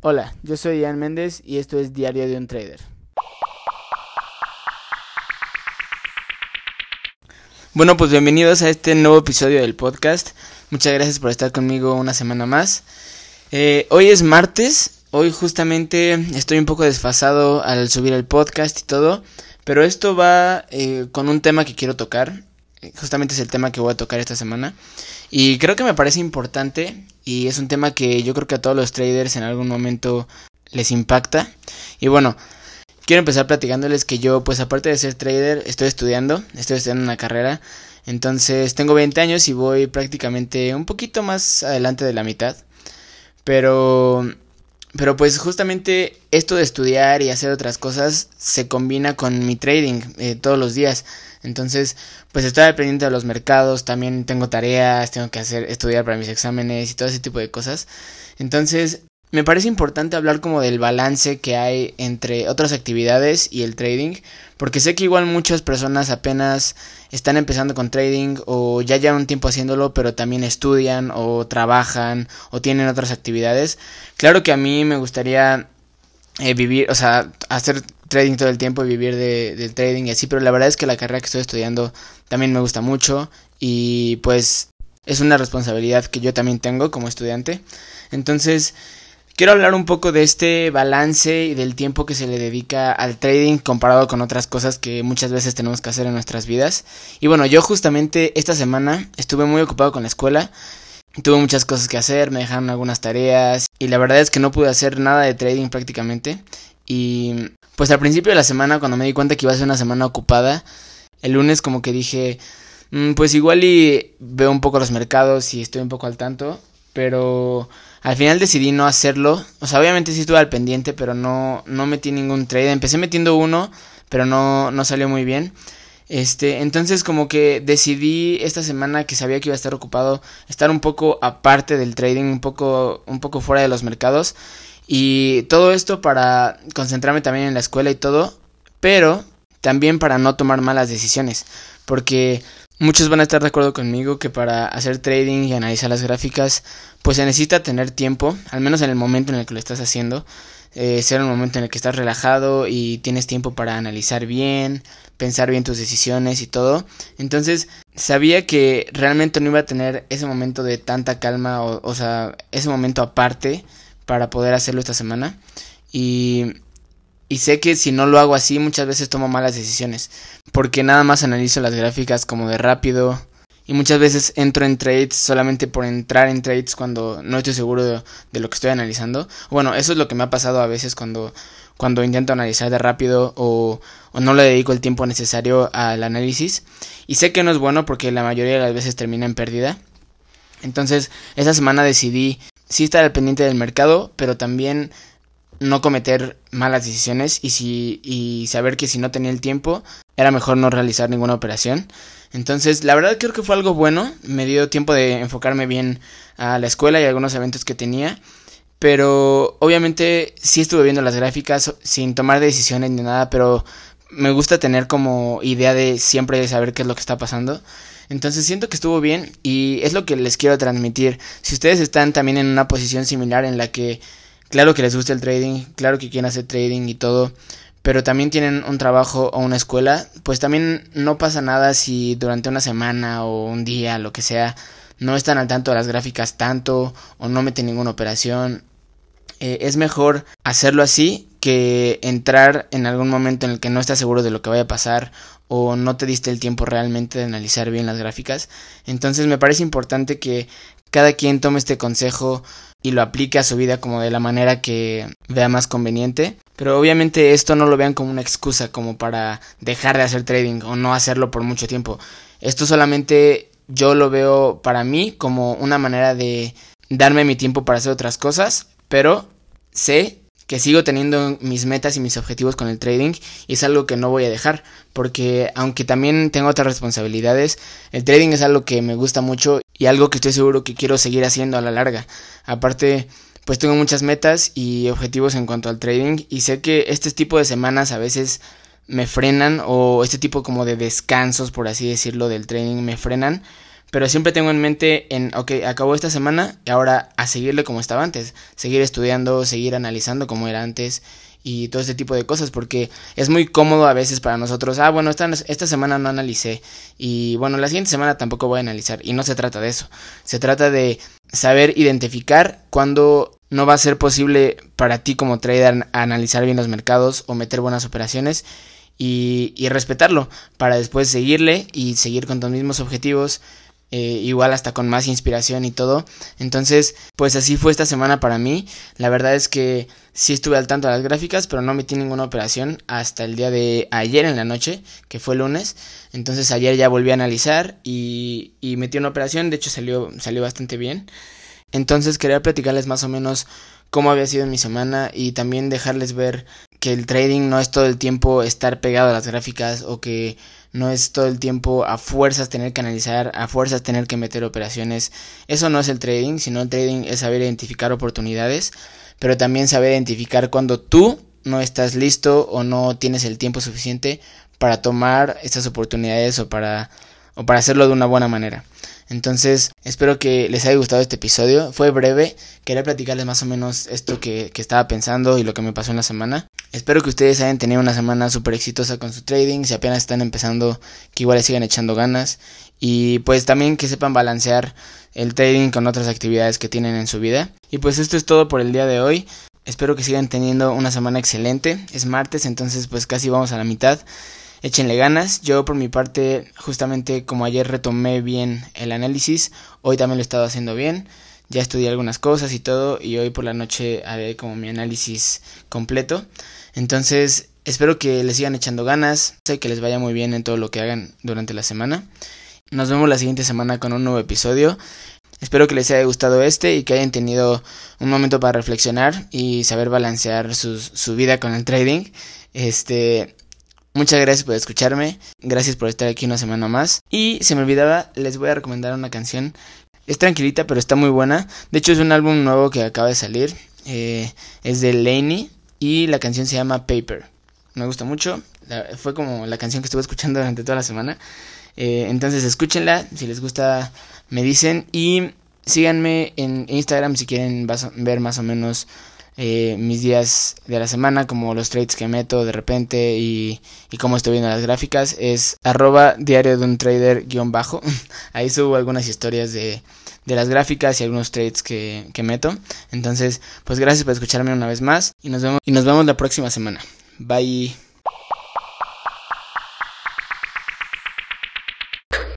Hola, yo soy Ian Méndez y esto es Diario de un Trader. Bueno, pues bienvenidos a este nuevo episodio del podcast. Muchas gracias por estar conmigo una semana más. Eh, hoy es martes, hoy justamente estoy un poco desfasado al subir el podcast y todo, pero esto va eh, con un tema que quiero tocar. Justamente es el tema que voy a tocar esta semana. Y creo que me parece importante y es un tema que yo creo que a todos los traders en algún momento les impacta. Y bueno, quiero empezar platicándoles que yo, pues aparte de ser trader, estoy estudiando, estoy estudiando una carrera. Entonces tengo 20 años y voy prácticamente un poquito más adelante de la mitad. Pero pero pues justamente esto de estudiar y hacer otras cosas se combina con mi trading eh, todos los días. Entonces, pues estoy dependiente de los mercados, también tengo tareas, tengo que hacer estudiar para mis exámenes y todo ese tipo de cosas. Entonces, me parece importante hablar como del balance que hay entre otras actividades y el trading, porque sé que igual muchas personas apenas están empezando con trading o ya llevan un tiempo haciéndolo, pero también estudian o trabajan o tienen otras actividades. Claro que a mí me gustaría eh, vivir, o sea, hacer trading todo el tiempo y vivir de, del trading y así, pero la verdad es que la carrera que estoy estudiando también me gusta mucho y pues es una responsabilidad que yo también tengo como estudiante. Entonces, quiero hablar un poco de este balance y del tiempo que se le dedica al trading comparado con otras cosas que muchas veces tenemos que hacer en nuestras vidas. Y bueno, yo justamente esta semana estuve muy ocupado con la escuela. Tuve muchas cosas que hacer, me dejaron algunas tareas y la verdad es que no pude hacer nada de trading prácticamente. Y pues al principio de la semana, cuando me di cuenta que iba a ser una semana ocupada, el lunes como que dije, mm, pues igual y veo un poco los mercados y estoy un poco al tanto, pero al final decidí no hacerlo. O sea, obviamente sí estuve al pendiente, pero no, no metí ningún trade. Empecé metiendo uno, pero no, no salió muy bien. Este, entonces como que decidí esta semana que sabía que iba a estar ocupado, estar un poco aparte del trading, un poco, un poco fuera de los mercados y todo esto para concentrarme también en la escuela y todo, pero también para no tomar malas decisiones, porque muchos van a estar de acuerdo conmigo que para hacer trading y analizar las gráficas, pues se necesita tener tiempo, al menos en el momento en el que lo estás haciendo, eh, ser un momento en el que estás relajado y tienes tiempo para analizar bien, pensar bien tus decisiones y todo. Entonces sabía que realmente no iba a tener ese momento de tanta calma, o, o sea, ese momento aparte para poder hacerlo esta semana. Y, y sé que si no lo hago así muchas veces tomo malas decisiones. Porque nada más analizo las gráficas como de rápido. Y muchas veces entro en trades solamente por entrar en trades cuando no estoy seguro de, lo que estoy analizando. Bueno, eso es lo que me ha pasado a veces cuando, cuando intento analizar de rápido o, o no le dedico el tiempo necesario al análisis. Y sé que no es bueno porque la mayoría de las veces termina en pérdida. Entonces, esa semana decidí sí estar al pendiente del mercado, pero también no cometer malas decisiones y si y saber que si no tenía el tiempo era mejor no realizar ninguna operación. Entonces, la verdad creo que fue algo bueno, me dio tiempo de enfocarme bien a la escuela y a algunos eventos que tenía, pero obviamente sí estuve viendo las gráficas sin tomar decisiones ni nada, pero me gusta tener como idea de siempre saber qué es lo que está pasando. Entonces siento que estuvo bien y es lo que les quiero transmitir. Si ustedes están también en una posición similar en la que, claro que les gusta el trading, claro que quieren hacer trading y todo, pero también tienen un trabajo o una escuela, pues también no pasa nada si durante una semana o un día, lo que sea, no están al tanto de las gráficas tanto o no meten ninguna operación. Eh, es mejor hacerlo así que entrar en algún momento en el que no estás seguro de lo que vaya a pasar o no te diste el tiempo realmente de analizar bien las gráficas. Entonces me parece importante que cada quien tome este consejo y lo aplique a su vida como de la manera que vea más conveniente. Pero obviamente esto no lo vean como una excusa como para dejar de hacer trading o no hacerlo por mucho tiempo. Esto solamente yo lo veo para mí como una manera de darme mi tiempo para hacer otras cosas, pero sé que sigo teniendo mis metas y mis objetivos con el trading y es algo que no voy a dejar porque aunque también tengo otras responsabilidades, el trading es algo que me gusta mucho y algo que estoy seguro que quiero seguir haciendo a la larga. Aparte, pues tengo muchas metas y objetivos en cuanto al trading y sé que este tipo de semanas a veces me frenan o este tipo como de descansos por así decirlo del trading me frenan pero siempre tengo en mente en, ok, acabó esta semana y ahora a seguirle como estaba antes, seguir estudiando, seguir analizando como era antes y todo este tipo de cosas porque es muy cómodo a veces para nosotros, ah, bueno, esta, esta semana no analicé y bueno, la siguiente semana tampoco voy a analizar y no se trata de eso, se trata de saber identificar cuándo no va a ser posible para ti como trader analizar bien los mercados o meter buenas operaciones y, y respetarlo para después seguirle y seguir con tus mismos objetivos eh, igual hasta con más inspiración y todo. Entonces, pues así fue esta semana para mí. La verdad es que sí estuve al tanto de las gráficas, pero no metí ninguna operación hasta el día de ayer en la noche, que fue lunes. Entonces ayer ya volví a analizar y, y metí una operación, de hecho salió, salió bastante bien. Entonces quería platicarles más o menos cómo había sido mi semana y también dejarles ver que el trading no es todo el tiempo estar pegado a las gráficas o que no es todo el tiempo a fuerzas tener que analizar, a fuerzas tener que meter operaciones. Eso no es el trading, sino el trading es saber identificar oportunidades, pero también saber identificar cuando tú no estás listo o no tienes el tiempo suficiente para tomar estas oportunidades o para, o para hacerlo de una buena manera. Entonces, espero que les haya gustado este episodio. Fue breve, quería platicarles más o menos esto que, que estaba pensando y lo que me pasó en la semana. Espero que ustedes hayan tenido una semana súper exitosa con su trading, si apenas están empezando, que igual les sigan echando ganas. Y pues también que sepan balancear el trading con otras actividades que tienen en su vida. Y pues esto es todo por el día de hoy. Espero que sigan teniendo una semana excelente. Es martes, entonces pues casi vamos a la mitad échenle ganas. Yo por mi parte, justamente como ayer retomé bien el análisis, hoy también lo he estado haciendo bien. Ya estudié algunas cosas y todo y hoy por la noche haré como mi análisis completo. Entonces, espero que les sigan echando ganas, sé que les vaya muy bien en todo lo que hagan durante la semana. Nos vemos la siguiente semana con un nuevo episodio. Espero que les haya gustado este y que hayan tenido un momento para reflexionar y saber balancear su vida con el trading. Este, Muchas gracias por escucharme, gracias por estar aquí una semana más. Y se me olvidaba, les voy a recomendar una canción. Es tranquilita, pero está muy buena. De hecho, es un álbum nuevo que acaba de salir. Eh, es de Laney y la canción se llama Paper. Me gusta mucho. fue como la canción que estuve escuchando durante toda la semana. Eh, entonces, escúchenla. Si les gusta, me dicen. Y síganme en Instagram si quieren ver más o menos eh, mis días de la semana, como los trades que meto de repente y, cómo estoy viendo las gráficas, es arroba diario de un trader guion bajo. Ahí subo algunas historias de, de las gráficas y algunos trades que, que meto. Entonces, pues gracias por escucharme una vez más y nos vemos, y nos vemos la próxima semana. Bye.